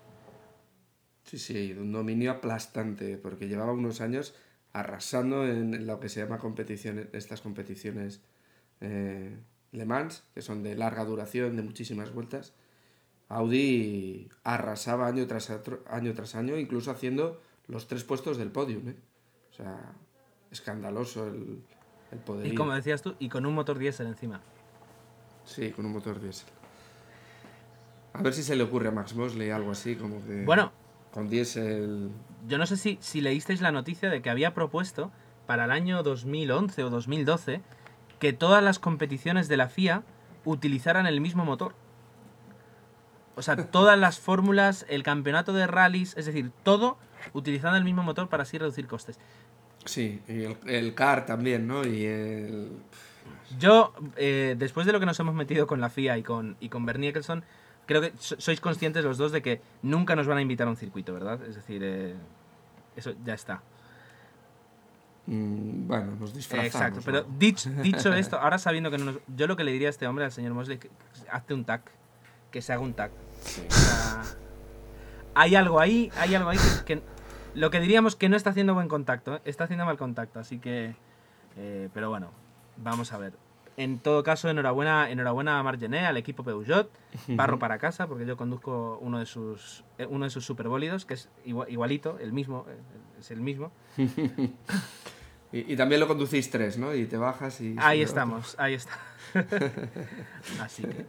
Sí, sí, un dominio aplastante, porque llevaba unos años arrasando en lo que se llama competiciones, estas competiciones eh, Le Mans, que son de larga duración, de muchísimas vueltas. Audi arrasaba año tras otro- año, tras año, incluso haciendo los tres puestos del podium. ¿eh? O sea, escandaloso el, el poderío. Y como decías tú, y con un motor diésel encima. Sí, con un motor diésel. A ver si se le ocurre a Max Mosley algo así, como que Bueno, con diésel yo no sé si, si leísteis la noticia de que había propuesto para el año 2011 o 2012 que todas las competiciones de la FIA utilizaran el mismo motor. O sea, todas las fórmulas, el campeonato de rallies, es decir, todo utilizando el mismo motor para así reducir costes. Sí, y el, el car también, ¿no? Y el... Yo, eh, después de lo que nos hemos metido con la FIA y con, y con Bernie Eccleston, creo que so- sois conscientes los dos de que nunca nos van a invitar a un circuito, ¿verdad? Es decir, eh, eso ya está. mm, bueno, nos disfrazamos. Exacto, ¿no? pero dicho, dicho esto, ahora sabiendo que no nos... Yo lo que le diría a este hombre, al señor Mosley, que hazte un tag, que se haga un tag. Sí. O sea, hay algo ahí, hay algo ahí que, que- lo que diríamos que no está haciendo buen contacto, ¿eh? está haciendo mal contacto, así que, eh, pero bueno, vamos a ver. En todo caso, enhorabuena, enhorabuena a Margené, al equipo Peugeot, barro para casa, porque yo conduzco uno de sus, eh, uno de sus superbólidos, que es igua- igualito, el mismo, eh, es el mismo. Y, y también lo conducís tres, ¿no? Y te bajas y... Ahí estamos, ahí está. Así que.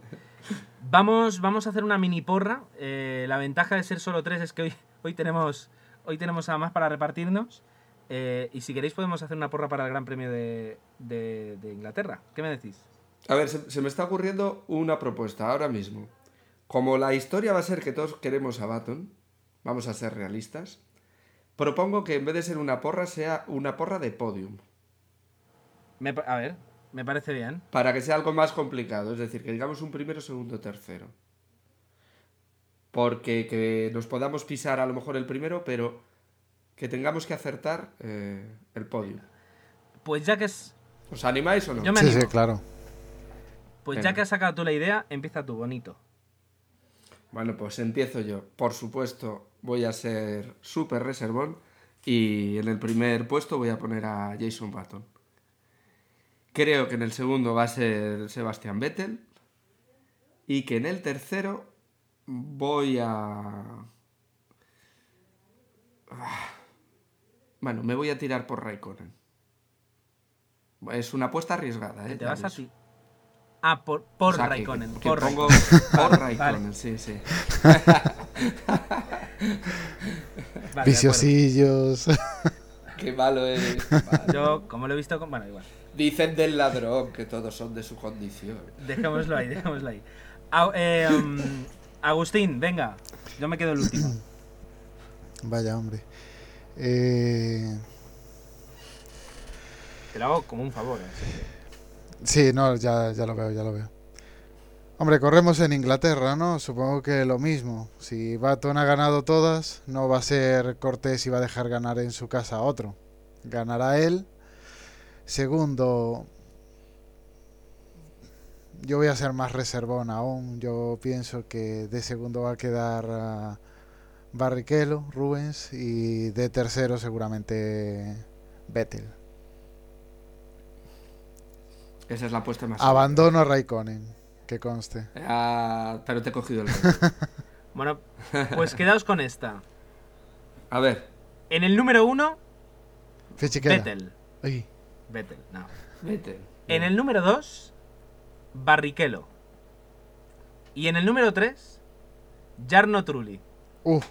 Vamos, vamos a hacer una mini porra. Eh, la ventaja de ser solo tres es que hoy, hoy, tenemos, hoy tenemos a más para repartirnos. Eh, y si queréis podemos hacer una porra para el Gran Premio de, de- de Inglaterra. ¿Qué me decís? A ver, se, se me está ocurriendo una propuesta ahora mismo. Como la historia va a ser que todos queremos a Baton, vamos a ser realistas, propongo que en vez de ser una porra sea una porra de podium. Me a ver, me parece bien. Para que sea algo más complicado, es decir, que digamos un primero, segundo, tercero. Porque que nos podamos pisar a lo mejor el primero, pero que tengamos que acertar eh, el podio. Pues ya que es. ¿Os animáis o no? Yo me Sí, animo. sí, claro. Pues ya que has sacado tú la idea, empieza tú, bonito. Bueno, pues empiezo yo. Por supuesto, voy a ser súper reservón y en el primer puesto voy a poner a Jason Button. Creo que en el segundo va a ser Sebastian Vettel y que en el tercero voy a... Ah. Bueno, me voy a tirar por Raikkonen. Es una apuesta arriesgada, ¿eh? Te vas a ti. Ah, por, por O sea, que- Raikkonen. que- que por pongo Raikkonen. por Raikkonen, sí, sí. Vale, Viciosillos. Qué malo eres. acuerdo. Yo, como lo he visto con. Bueno, igual. Dicen del ladrón que todos son de su condición. Dejémoslo ahí, dejémoslo ahí. Eh, um, Agustín, venga. Yo me quedo el último. Vaya, hombre. Eh, Te lo hago como un favor. ¿eh? sí, no, ya, ya lo veo, ya lo veo. Hombre, corremos en Inglaterra, ¿no? Supongo que lo mismo. Si Baton ha ganado todas, no va a ser cortés y va a dejar ganar en su casa a otro. Ganará él. Segundo, yo voy a ser más reservón aún. Yo pienso que de segundo va a quedar uh, Barrichello, Rubens y de tercero seguramente Vettel. Esa es la apuesta más. Abandono a Raikkonen, que conste. Ah, pero te he cogido el. bueno, pues quedaos con esta. A ver. En el número uno, Fichiquera. Vettel. Ay. Vettel, no. Vettel. En el número 2, Barrichello. Y en el número 3, Jarno Trulli. Uf,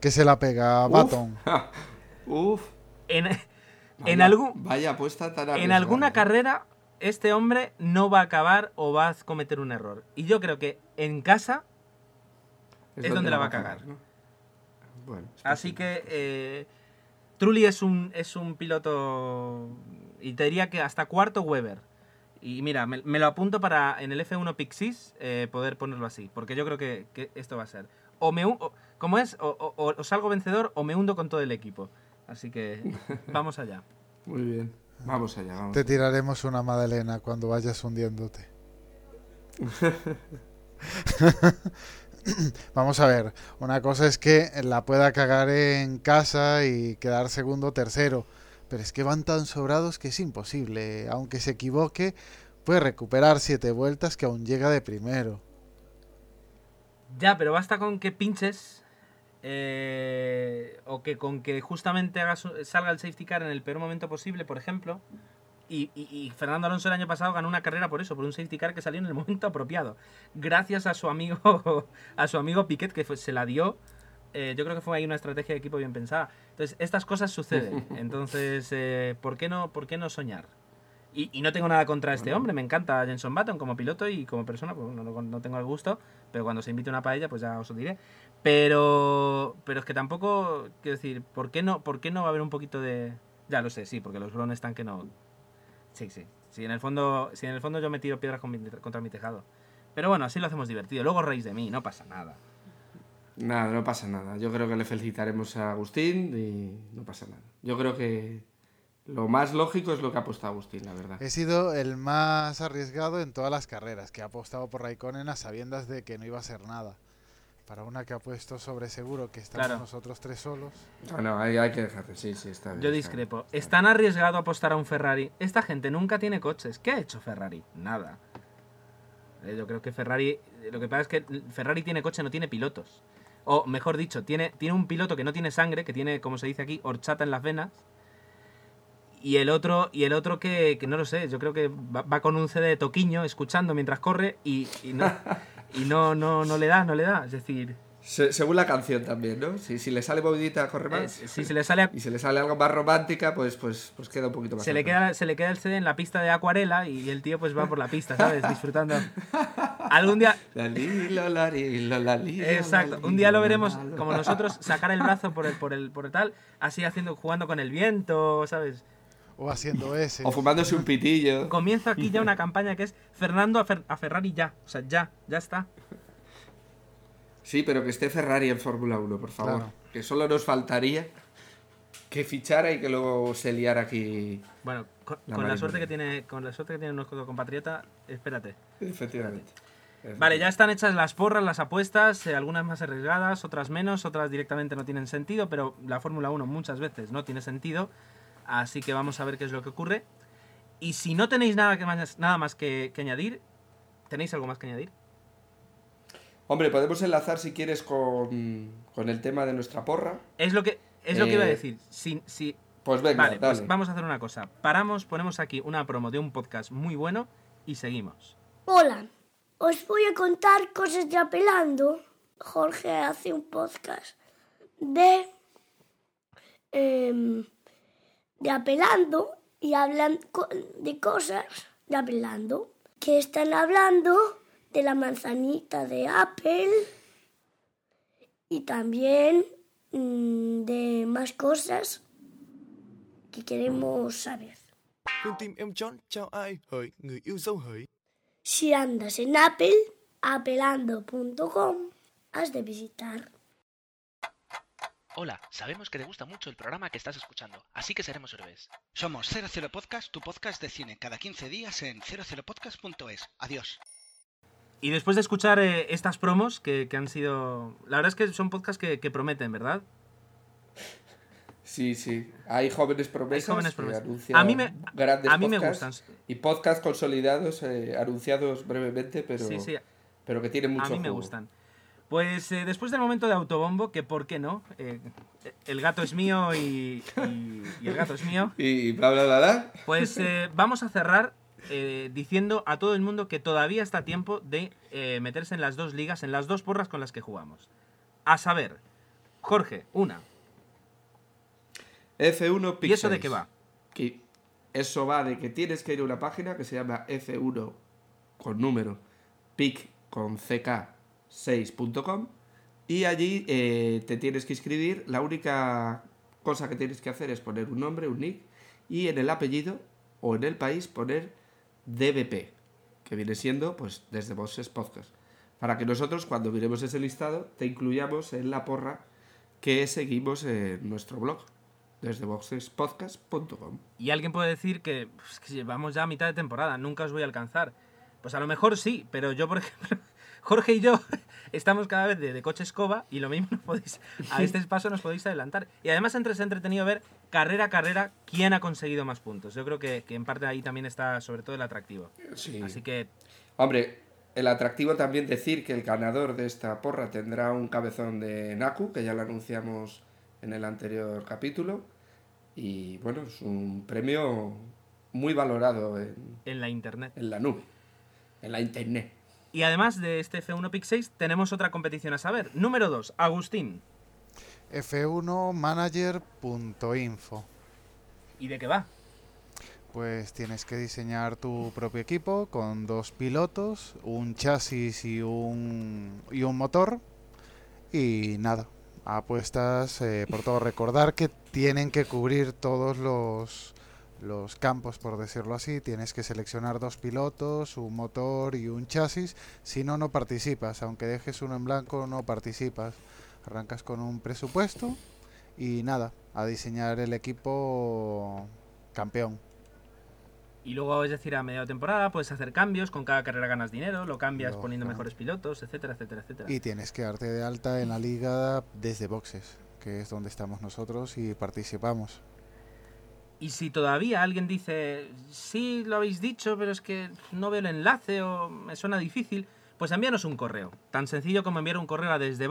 que se la pega Baton. Uf. En, Vaya, en, algún, vaya apuesta tan en alguna ¿eh? carrera, este hombre no va a acabar o va a cometer un error. Y yo creo que en casa es donde la va a cagar. ¿no? Bueno, Así que eh, Trulli es un, es un piloto. Y te diría que hasta cuarto Weber. Y mira, me, me lo apunto para en el F1 Pixis eh, poder ponerlo así. Porque yo creo que, que esto va a ser. O me o- como es, o, o- o- o salgo vencedor o me hundo con todo el equipo. Así que vamos allá. Muy bien. Vamos allá, vamos. Te tiraremos una Madalena cuando vayas hundiéndote. Vamos a ver, una cosa es que la pueda cagar en casa y quedar segundo o tercero, pero es que van tan sobrados que es imposible. Aunque se equivoque, puede recuperar siete vueltas que aún llega de primero. Ya, pero basta con que pinches. eh, o que con que justamente hagas, salga el safety car en el peor momento posible, por ejemplo. Y, Fernando Alonso el año pasado ganó una carrera por eso, por un safety car que salió en el momento apropiado. Gracias a su amigo, a su amigo Piquet, que se la dio. Eh, yo creo que fue ahí una estrategia de equipo bien pensada. Entonces, estas cosas suceden. Entonces, eh, ¿por, qué no, ¿por qué no soñar? Y, y no tengo nada contra este hombre, me encanta Jenson Button como piloto y como persona, pues no, no- no tengo el gusto, pero cuando se invite una paella, pues ya os lo diré. Pero, pero es que tampoco, quiero decir, ¿por qué no, por qué no va a haber un poquito de... Ya lo sé, sí, porque los Brown están que no... Sí, sí. Sí, en el fondo, si en el fondo yo me tiro piedras con mi- contra mi tejado. Pero bueno, así lo hacemos divertido. Luego reís de mí, no pasa nada. Nada, no pasa nada. Yo creo que le felicitaremos a Agustín y no pasa nada. Yo creo que lo más lógico es lo que ha apostado Agustín, la verdad. He sido el más arriesgado en todas las carreras, que ha apostado por Raikkonen a sabiendas de que no iba a ser nada. Para una que ha puesto sobre seguro que estamos Claro. nosotros tres solos. Ah, no, hay, hay que dejarle. Sí, sí, está bien. Yo discrepo. bien, está ¿Es tan arriesgado apostar a un Ferrari? Esta gente nunca tiene coches. ¿Qué ha hecho Ferrari? Nada. Eh, Yo creo que Ferrari. Lo que pasa es que Ferrari tiene coche, no tiene pilotos. O mejor dicho, tiene, tiene un piloto que no tiene sangre, que tiene, como se dice aquí, horchata en las venas. Y el otro, y el otro que, que no lo sé, yo creo que va, con un CD de toquiño escuchando mientras corre y, y no, y no, no, no le da, no le da. Es decir, Se- según la canción también, ¿no? Si, si le sale movidita, corre eh, más. si se le sale a- Y si le sale algo más romántica, pues, pues, pues queda un poquito más. se le, queda, se le queda el CD en la pista de acuarela y el tío pues va por la pista, ¿sabes? Disfrutando. Algún día, La li, lo, la, ri, lo, la, li, exacto, li, un día lo veremos como nosotros, sacar el brazo por el, por el, por el tal, así haciendo, jugando con el viento, ¿sabes? O haciendo ese. O fumándose un pitillo. Comienza aquí ya una campaña que es Fernando a, Fer- a Ferrari ya, o sea, ya, ya está. Sí, pero que esté Ferrari en Fórmula 1, por favor. Claro. Que solo nos faltaría que fichara y que luego se liara aquí. Bueno, con, La con la suerte que tiene, con la suerte que tiene nuestro compatriota, espérate. Efectivamente. Vale, ya están hechas las porras, las apuestas, eh, algunas más arriesgadas, otras menos, otras directamente no tienen sentido, pero la Fórmula 1 muchas veces no tiene sentido, así que vamos a ver qué es lo que ocurre. Y si no tenéis nada, que más, nada más que, que añadir, ¿tenéis algo más que añadir? Hombre, podemos enlazar si quieres con, con el tema de nuestra porra. Es lo que, es lo que iba a Eh, decir. Si, si, Pues venga, vale, dale. pues vamos a hacer una cosa. Paramos, ponemos aquí una promo de un podcast muy bueno y seguimos. Hola, os voy a contar cosas de Apelando. Jorge hace un podcast de, em, de Apelando y hablan de cosas de Apelando. Que están hablando de la manzanita de Apple y también mm, de más cosas que queremos saber. Em Si andas en Apple, apelando.com, has de visitar. Hola, sabemos que te gusta mucho el programa que estás escuchando, así que seremos héroes. Somos 00 Podcast, tu podcast de cine, cada 15 días en 00podcast.es. Adiós. Y después de escuchar eh, estas promos, que, que han sido... La verdad es que son podcasts que, que prometen, ¿verdad? Sí, sí. Hay jóvenes promesas. Hay jóvenes que promesas. anuncian A mí me- grandes a mí me podcasts gustan. Y podcasts consolidados, eh, anunciados brevemente, pero, Sí, sí, pero que tienen mucho a mí me jugo. gustan. Pues eh, después del momento de autobombo, que por qué no, Eh, el gato es mío y, y- y el gato es mío, Y bla, bla, bla, bla. pues eh, vamos a cerrar eh, diciendo a todo el mundo que todavía está a tiempo de eh, meterse en las dos ligas, en las dos porras con las que jugamos. A saber, Jorge, una. F1 Pixels. ¿Y eso de qué va? Que eso va de que tienes que ir a una página que se llama F1 con número pic con ck6.com y allí eh, te tienes que inscribir. La única cosa que tienes que hacer es poner un nombre, un nick y en el apellido o en el país poner DBP, que viene siendo pues desde Voces Podcast. Para que nosotros cuando miremos ese listado te incluyamos en la porra que seguimos en nuestro blog desde boxespodcast.com. Y alguien puede decir que, pues, que llevamos ya a mitad de temporada, nunca os voy a alcanzar. Pues a lo mejor sí, pero yo, por ejemplo, Jorge y yo estamos cada vez de, de coche escoba y lo mismo nos podéis, a este paso nos podéis adelantar. Y además entre, es entretenido ver carrera a carrera quién ha conseguido más puntos. Yo creo que, que en parte ahí también está sobre todo el atractivo. Sí. Así que Hombre, el atractivo también decir que el ganador de esta porra tendrá un cabezón de Naku, que ya lo anunciamos en el anterior capítulo. Y bueno, es un premio muy valorado en, en la internet. en la nube, en la internet. Y además de este F1 Pick 6 tenemos otra competición a saber. Número 2, Agustín. F1manager.info. ¿Y de qué va? Pues tienes que diseñar tu propio equipo con dos pilotos, un chasis y un, y un motor. Y nada, apuestas eh, por todo. Recordar que tienen que cubrir todos los, los campos, por decirlo así. Tienes que seleccionar dos pilotos, un motor y un chasis. Si no, no participas. Aunque dejes uno en blanco, no participas. Arrancas con un presupuesto y nada, a diseñar el equipo campeón. Y luego, es decir, a media temporada puedes hacer cambios, con cada carrera ganas dinero, lo cambias poniendo mejores pilotos, etcétera, etcétera, etcétera. Y tienes que darte de alta en la liga desde boxes, que es donde estamos nosotros y participamos. Y si todavía alguien dice, sí, lo habéis dicho, pero es que no veo el enlace o me suena difícil, pues envíanos un correo. Tan sencillo como enviar un correo a desde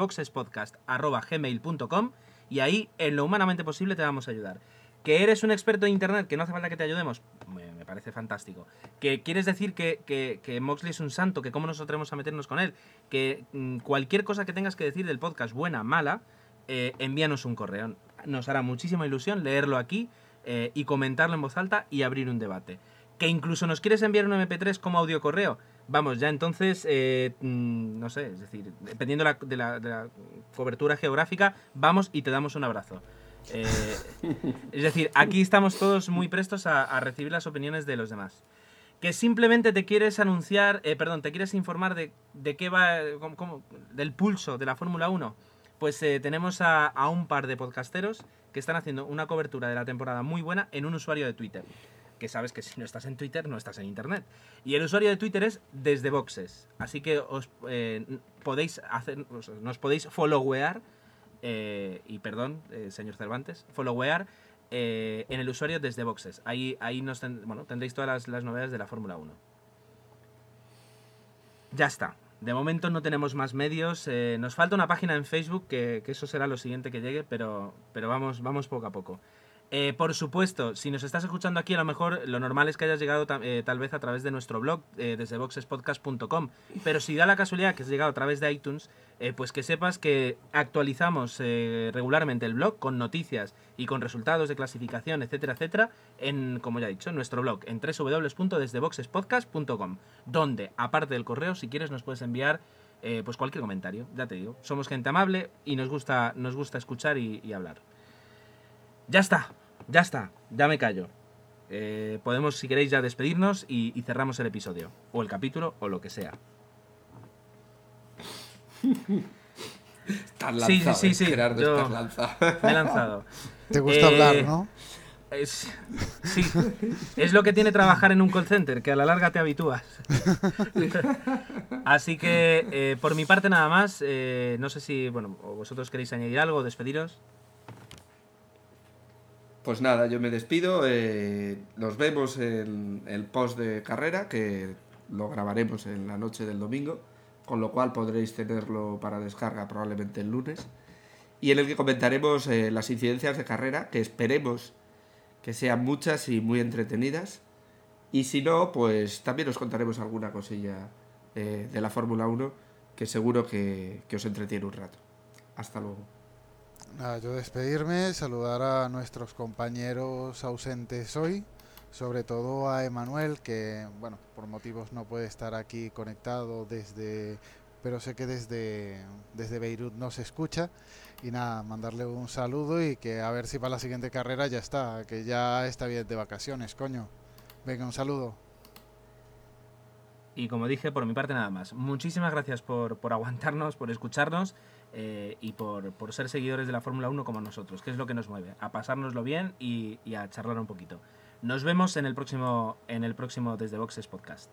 y ahí, en lo humanamente posible, te vamos a ayudar. Que eres un experto de internet, que no hace falta que te ayudemos, me, me parece fantástico. Que quieres decir que, que, que Moxley es un santo, que cómo nos atrevemos a meternos con él, que mm, cualquier cosa que tengas que decir del podcast, buena, mala, eh, envíanos un correo. Nos hará muchísima ilusión leerlo aquí eh, y comentarlo en voz alta y abrir un debate. Que incluso nos quieres enviar un MP3 como audio correo. Vamos, ya entonces, eh, mm, no sé, es decir, dependiendo de la, cobertura geográfica, vamos y te damos un abrazo. Eh, es decir, aquí estamos todos muy prestos a, recibir las opiniones de los demás. Que simplemente te quieres anunciar, eh, perdón, te quieres informar de, qué va, del pulso de la Fórmula 1. Pues tenemos a un par de podcasteros que están haciendo una cobertura de la temporada muy buena en un usuario de Twitter. Que sabes que si no estás en Twitter, no estás en Internet. Y el usuario de Twitter es desde Boxes. Así que os eh, podéis hacer, o sea, nos podéis followear, eh, y perdón, eh, señor Cervantes, followear eh, en el usuario desde Boxes. Ahí, ahí nos bueno, tendréis todas las, novedades de la Fórmula 1. Ya está. De momento no tenemos más medios. nos falta una página en Facebook, que, que eso será lo siguiente que llegue, pero, pero vamos, vamos poco a poco. Eh, por supuesto, si nos estás escuchando aquí, a lo mejor lo normal es que hayas llegado eh, tal vez a través de nuestro blog, eh, desde boxespodcast.com. Pero si da la casualidad que has llegado a través de iTunes, pues que sepas que actualizamos regularmente el blog con noticias y con resultados de clasificación, etcétera, etcétera, en, como ya he dicho, en nuestro blog, en www.desdeboxespodcast.com, donde, aparte del correo, si quieres nos puedes enviar pues cualquier comentario, ya te digo. Somos gente amable y nos gusta, nos gusta escuchar y hablar. Ya está, ya está, ya me callo. Eh, podemos, si queréis, ya despedirnos y, y cerramos el episodio, o el capítulo, o lo que sea. Estás Sí, lanzado, sí, sí, eh, sí, Gerardo, yo- estás lanzado. Me he lanzado. ¿Te gusta Eh, hablar, no? Es, sí, es lo que tiene trabajar en un call center, que a la larga te habitúas. Así que, eh, por mi parte nada más, eh, no sé si, bueno, vosotros queréis añadir algo, despediros. Pues nada, yo me despido. eh, nos vemos en el post de carrera, que lo grabaremos en la noche del domingo, con lo cual podréis tenerlo para descarga probablemente el lunes. Y en el que comentaremos eh, las incidencias de carrera, que esperemos que sean muchas y muy entretenidas. Y si no, pues también os contaremos alguna cosilla eh, de la Fórmula 1, que seguro que, que os entretiene un rato. Hasta luego. Nada, yo despedirme, saludar a nuestros compañeros ausentes hoy, sobre todo a Emanuel, que, bueno, por motivos no puede estar aquí conectado desde, pero sé que desde, desde Beirut nos escucha. Y nada, mandarle un saludo y que a ver si para la siguiente carrera ya está, que ya está bien de vacaciones, coño. Venga, un saludo. Y como dije, por mi parte nada más. Muchísimas gracias por, por aguantarnos, por escucharnos eh, y por, por ser seguidores de la Fórmula 1 como nosotros, que es lo que nos mueve, a pasárnoslo bien y, y a charlar un poquito. Nos vemos en el próximo, en el próximo Desde Boxes podcast.